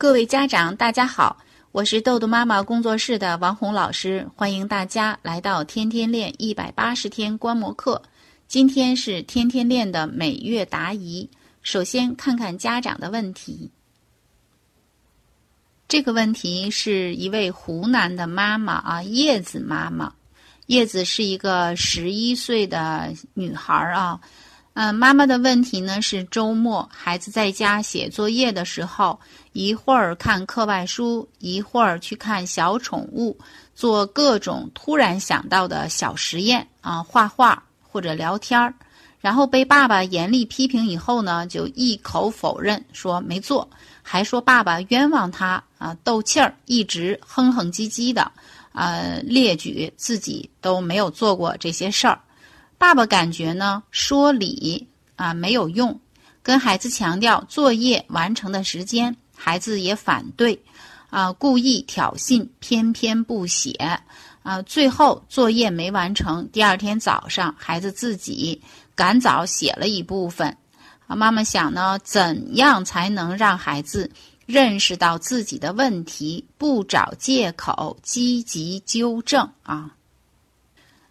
各位家长，大家好，我是豆豆妈妈工作室的王红老师，欢迎大家来到天天练一百八十天观摩课。今天是天天练的每月答疑。首先看看家长的问题。这个问题是一位湖南的妈妈啊，叶子妈妈。叶子是一个十一岁的女孩啊。嗯，妈妈的问题呢是周末孩子在家写作业的时候，一会儿看课外书，一会儿去看小宠物，做各种突然想到的小实验啊，画画或者聊天儿，然后被爸爸严厉批评以后呢，就一口否认说没做，还说爸爸冤枉他啊，斗气儿，一直哼哼唧唧的，呃，列举自己都没有做过这些事儿。爸爸感觉呢，说理啊没有用，跟孩子强调作业完成的时间，孩子也反对，啊，故意挑衅，偏偏不写，啊，最后作业没完成。第二天早上，孩子自己赶早写了一部分。啊，妈妈想呢，怎样才能让孩子认识到自己的问题，不找借口，积极纠正啊？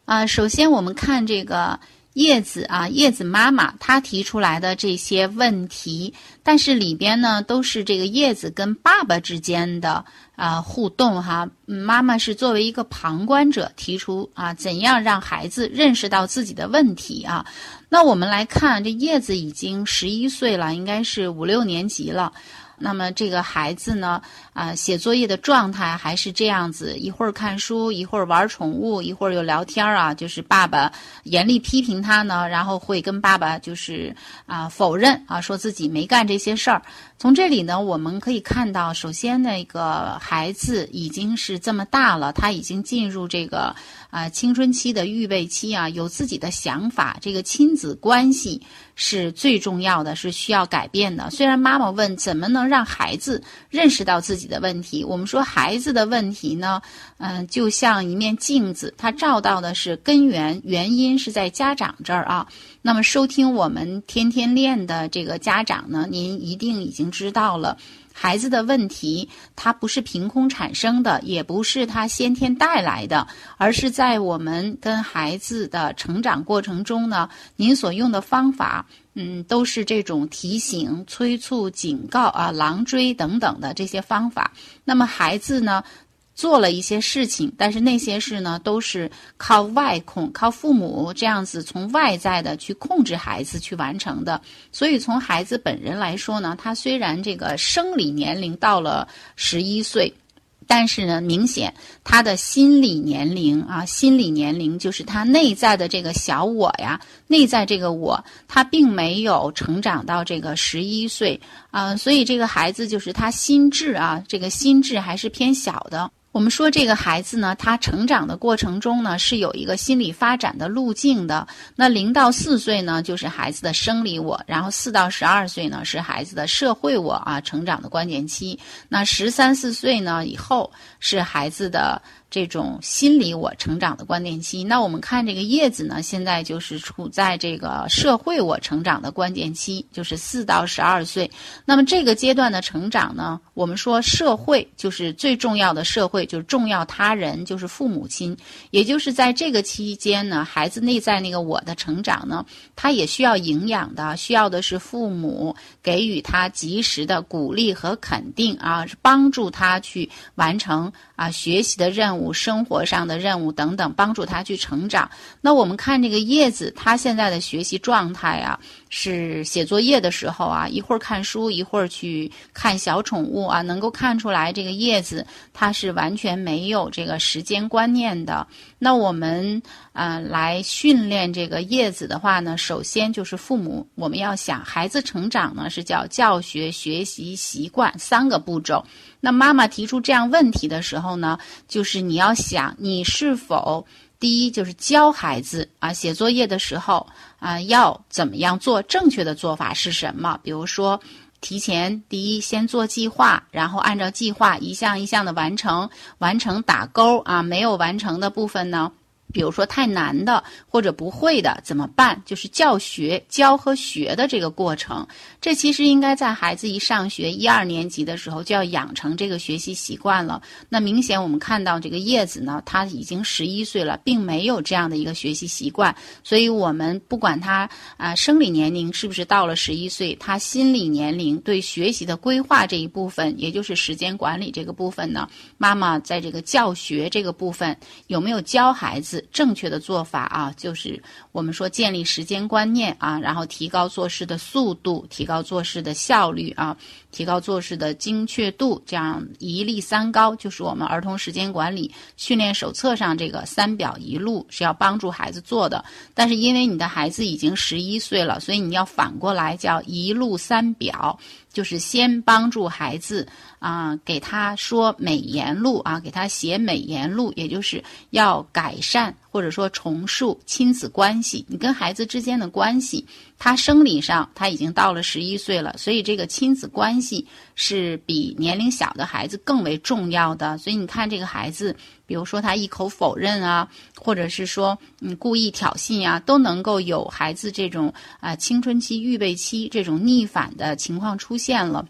啊，首先我们看这个叶子啊，叶子妈妈她提出来的这些问题，但是里边呢都是这个叶子跟爸爸之间的啊互动哈。妈妈是作为一个旁观者提出啊，怎样让孩子认识到自己的问题啊？那我们来看，这叶子已经十一岁了，应该是五六年级了。那么这个孩子呢，啊，写作业的状态还是这样子，一会儿看书，一会儿玩宠物，一会儿又聊天啊。就是爸爸严厉批评他呢，然后会跟爸爸就是啊否认啊，说自己没干这些事儿。从这里呢，我们可以看到，首先那个孩子已经是这么大了，他已经进入这个啊青春期的预备期啊，有自己的想法。这个亲子关系是最重要的，是需要改变的。虽然妈妈问怎么能让孩子认识到自己的问题，我们说孩子的问题呢，嗯，就像一面镜子，它照到的是根源，原因是在家长这儿啊。那么收听我们天天练的这个家长呢，您一定已经知道了，孩子的问题，它不是凭空产生的，也不是他先天带来的，而是在我们跟孩子的成长过程中呢，您所用的方法，嗯，都是这种提醒、催促、警告啊、狼追等等的这些方法。那么孩子呢？做了一些事情，但是那些事呢，都是靠外控、靠父母这样子从外在的去控制孩子去完成的。所以从孩子本人来说呢，他虽然这个生理年龄到了十一岁，但是呢，明显他的心理年龄啊，心理年龄就是他内在的这个小我呀，内在这个我，他并没有成长到这个十一岁啊，所以这个孩子就是他心智啊，这个心智还是偏小的。我们说这个孩子呢，他成长的过程中呢，是有一个心理发展的路径的。那零到四岁呢，就是孩子的生理我；然后四到十二岁呢，是孩子的社会我啊，成长的关键期。那十三四岁呢以后，是孩子的。这种心理我成长的关键期，那我们看这个叶子呢，现在就是处在这个社会我成长的关键期，就是四到十二岁。那么这个阶段的成长呢，我们说社会就是最重要的社会，就是重要他人，就是父母亲。也就是在这个期间呢，孩子内在那个我的成长呢，他也需要营养的，需要的是父母给予他及时的鼓励和肯定啊，帮助他去完成啊学习的任务。生活上的任务等等，帮助他去成长。那我们看这个叶子，他现在的学习状态啊，是写作业的时候啊，一会儿看书，一会儿去看小宠物啊，能够看出来这个叶子他是完全没有这个时间观念的。那我们啊来训练这个叶子的话呢，首先就是父母，我们要想孩子成长呢是叫教学、学习、习惯三个步骤。那妈妈提出这样问题的时候呢，就是你要想，你是否第一就是教孩子啊写作业的时候啊要怎么样做？正确的做法是什么？比如说，提前第一先做计划，然后按照计划一项一项的完成，完成打勾啊，没有完成的部分呢，比如说太难的或者不会的怎么办？就是教学教和学的这个过程，这其实应该在孩子一上学一二年级的时候就要养成这个学习习惯了。那明显我们看到这个叶子呢，他已经十一岁了，并没有这样的一个学习习惯。所以，我们不管他啊生理年龄是不是到了十一岁，他心理年龄对学习的规划这一部分，也就是时间管理这个部分呢，妈妈在这个教学这个部分有没有教孩子？正确的做法啊，就是我们说建立时间观念啊，然后提高做事的速度，提高做事的效率啊，提高做事的精确度，这样一例三高，就是我们儿童时间管理训练手册上这个三表一路是要帮助孩子做的。但是因为你的孩子已经十一岁了，所以你要反过来叫一路三表。就是先帮助孩子啊，给他说美言录啊，给他写美言录，也就是要改善或者说重塑亲子关系。你跟孩子之间的关系，他生理上他已经到了十一岁了，所以这个亲子关系是比年龄小的孩子更为重要的。所以你看这个孩子，比如说他一口否认啊，或者是说你故意挑衅啊，都能够有孩子这种啊青春期预备期这种逆反的情况出。现了，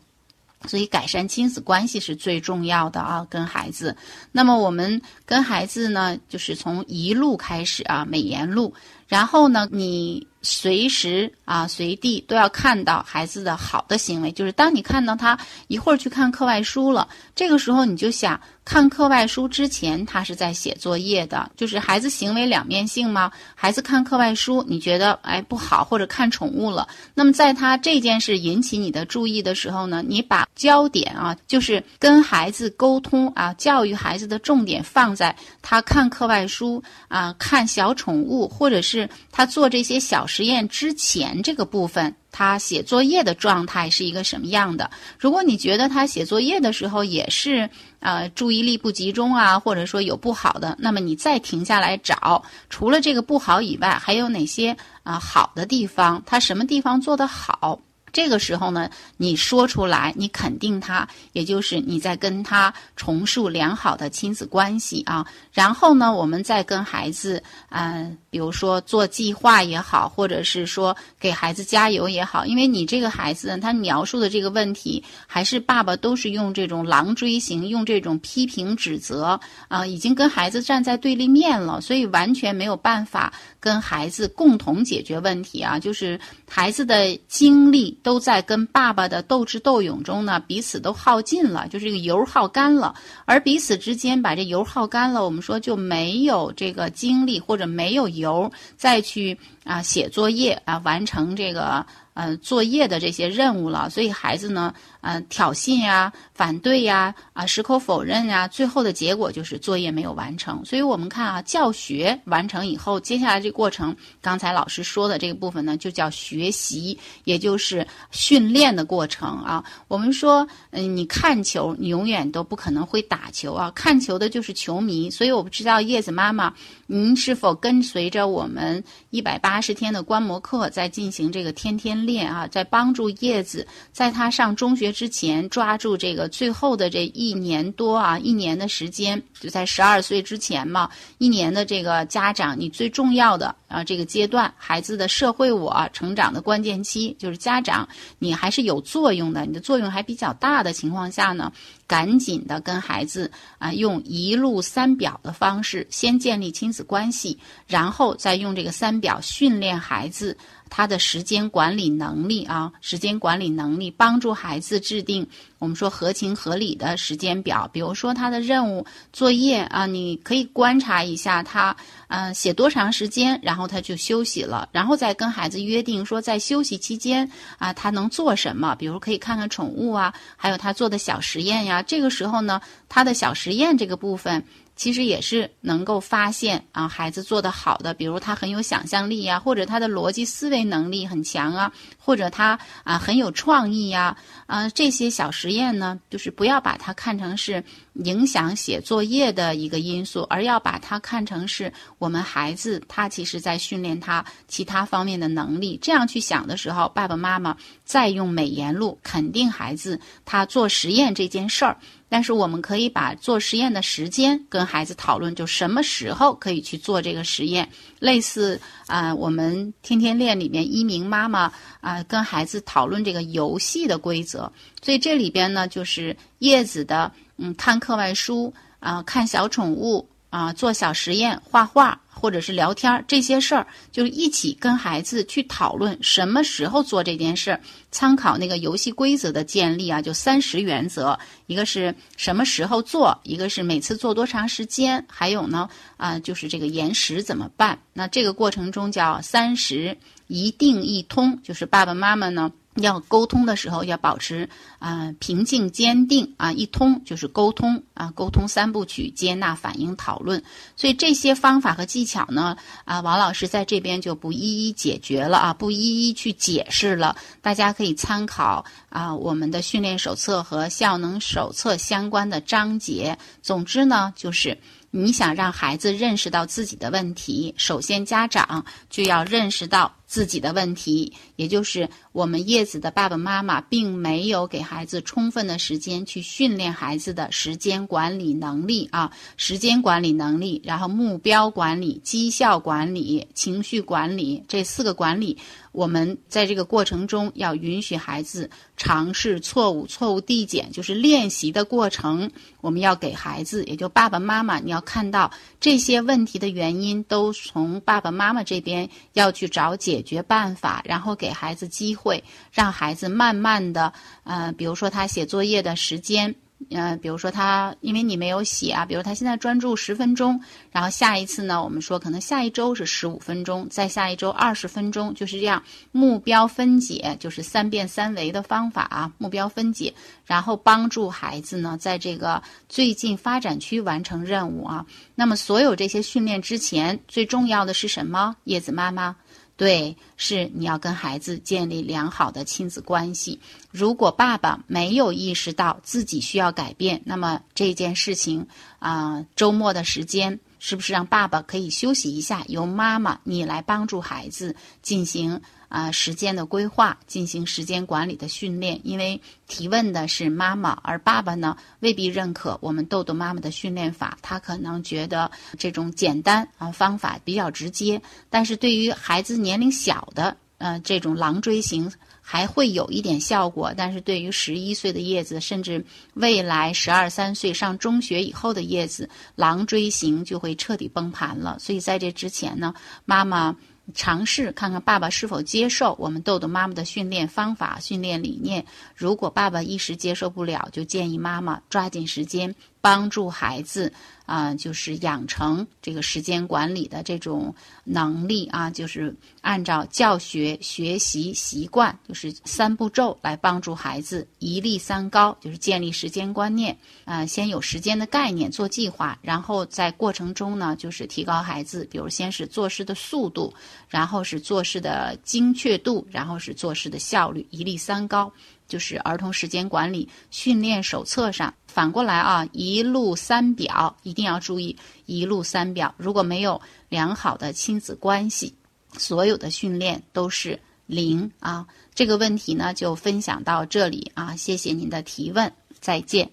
所以改善亲子关系是最重要的啊，跟孩子。那么我们跟孩子呢，就是从一路开始啊，美言路。然后呢，你随时啊随地都要看到孩子的好的行为，就是当你看到他一会儿去看课外书了，这个时候你就想。看课外书之前，他是在写作业的，就是孩子行为两面性吗？孩子看课外书，你觉得哎不好，或者看宠物了，那么在他这件事引起你的注意的时候呢，你把焦点啊，就是跟孩子沟通啊，教育孩子的重点放在他看课外书啊，看小宠物，或者是他做这些小实验之前这个部分。他写作业的状态是一个什么样的？如果你觉得他写作业的时候也是呃注意力不集中啊，或者说有不好的，那么你再停下来找，除了这个不好以外，还有哪些啊好的地方？他什么地方做得好？这个时候呢，你说出来，你肯定他，也就是你在跟他重塑良好的亲子关系啊。然后呢，我们再跟孩子，嗯，比如说做计划也好，或者是说给孩子加油也好，因为你这个孩子他描述的这个问题，还是爸爸都是用这种狼追型，用这种批评指责啊，已经跟孩子站在对立面了，所以完全没有办法跟孩子共同解决问题啊。就是孩子的经历。都在跟爸爸的斗智斗勇中呢，彼此都耗尽了，就是这个油耗干了，而彼此之间把这油耗干了，我们说就没有这个精力或者没有油再去啊写作业啊完成这个。嗯，作业的这些任务了，所以孩子呢，嗯，挑衅呀、反对呀、啊，矢口否认呀，最后的结果就是作业没有完成。所以我们看啊，教学完成以后，接下来这过程，刚才老师说的这个部分呢，就叫学习，也就是训练的过程啊。我们说，嗯，你看球，你永远都不可能会打球啊。看球的就是球迷，所以我不知道叶子妈妈，您是否跟随着我们一百八八十天的观摩课，在进行这个天天。练啊，在帮助叶子，在他上中学之前，抓住这个最后的这一年多啊，一年的时间，就在十二岁之前嘛，一年的这个家长，你最重要的啊，这个阶段，孩子的社会我成长的关键期，就是家长，你还是有作用的，你的作用还比较大的情况下呢。赶紧的跟孩子啊，用一路三表的方式，先建立亲子关系，然后再用这个三表训练孩子他的时间管理能力啊，时间管理能力，帮助孩子制定我们说合情合理的时间表。比如说他的任务作业啊，你可以观察一下他。嗯，写多长时间，然后他就休息了，然后再跟孩子约定说，在休息期间啊，他能做什么？比如可以看看宠物啊，还有他做的小实验呀。这个时候呢，他的小实验这个部分。其实也是能够发现啊，孩子做的好的，比如他很有想象力呀，或者他的逻辑思维能力很强啊，或者他啊很有创意呀，啊这些小实验呢，就是不要把它看成是影响写作业的一个因素，而要把它看成是我们孩子他其实在训练他其他方面的能力。这样去想的时候，爸爸妈妈再用美言录肯定孩子他做实验这件事儿。但是我们可以把做实验的时间跟孩子讨论，就什么时候可以去做这个实验，类似啊，我们天天练里面一鸣妈妈啊跟孩子讨论这个游戏的规则，所以这里边呢就是叶子的嗯看课外书啊看小宠物。啊，做小实验、画画或者是聊天这些事儿，就是一起跟孩子去讨论什么时候做这件事儿。参考那个游戏规则的建立啊，就三十原则，一个是什么时候做，一个是每次做多长时间，还有呢啊，就是这个延时怎么办？那这个过程中叫三十一定一通，就是爸爸妈妈呢。要沟通的时候要保持啊平静坚定啊一通就是沟通啊沟通三部曲接纳反应讨论，所以这些方法和技巧呢啊王老师在这边就不一一解决了啊不一一去解释了，大家可以参考啊我们的训练手册和效能手册相关的章节。总之呢就是。你想让孩子认识到自己的问题，首先家长就要认识到自己的问题，也就是我们叶子的爸爸妈妈并没有给孩子充分的时间去训练孩子的时间管理能力啊，时间管理能力，然后目标管理、绩效管理、情绪管理这四个管理。我们在这个过程中要允许孩子尝试错误，错误递减就是练习的过程。我们要给孩子，也就爸爸妈妈，你要看到这些问题的原因，都从爸爸妈妈这边要去找解决办法，然后给孩子机会，让孩子慢慢的，呃，比如说他写作业的时间。嗯，比如说他因为你没有写啊，比如他现在专注十分钟，然后下一次呢，我们说可能下一周是十五分钟，再下一周二十分钟，就是这样目标分解，就是三变三维的方法啊，目标分解，然后帮助孩子呢在这个最近发展区完成任务啊。那么所有这些训练之前，最重要的是什么？叶子妈妈。对，是你要跟孩子建立良好的亲子关系。如果爸爸没有意识到自己需要改变，那么这件事情啊，周末的时间。是不是让爸爸可以休息一下？由妈妈你来帮助孩子进行啊时间的规划，进行时间管理的训练。因为提问的是妈妈，而爸爸呢未必认可我们豆豆妈妈的训练法，他可能觉得这种简单啊方法比较直接。但是对于孩子年龄小的，呃，这种狼追型。还会有一点效果，但是对于十一岁的叶子，甚至未来十二三岁上中学以后的叶子，狼追型就会彻底崩盘了。所以在这之前呢，妈妈尝试看看爸爸是否接受我们豆豆妈妈的训练方法、训练理念。如果爸爸一时接受不了，就建议妈妈抓紧时间帮助孩子。啊，就是养成这个时间管理的这种能力啊，就是按照教学学习习惯，就是三步骤来帮助孩子一立三高，就是建立时间观念啊，先有时间的概念，做计划，然后在过程中呢，就是提高孩子，比如先是做事的速度，然后是做事的精确度，然后是做事的效率，一立三高。就是儿童时间管理训练手册上反过来啊，一路三表一定要注意一路三表。如果没有良好的亲子关系，所有的训练都是零啊。这个问题呢，就分享到这里啊，谢谢您的提问，再见。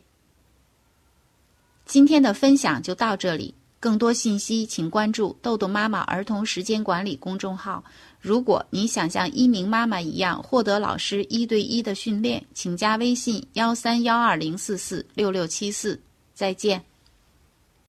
今天的分享就到这里，更多信息请关注豆豆妈妈儿童时间管理公众号。如果你想像一鸣妈妈一样获得老师一对一的训练，请加微信幺三幺二零四四六六七四。再见。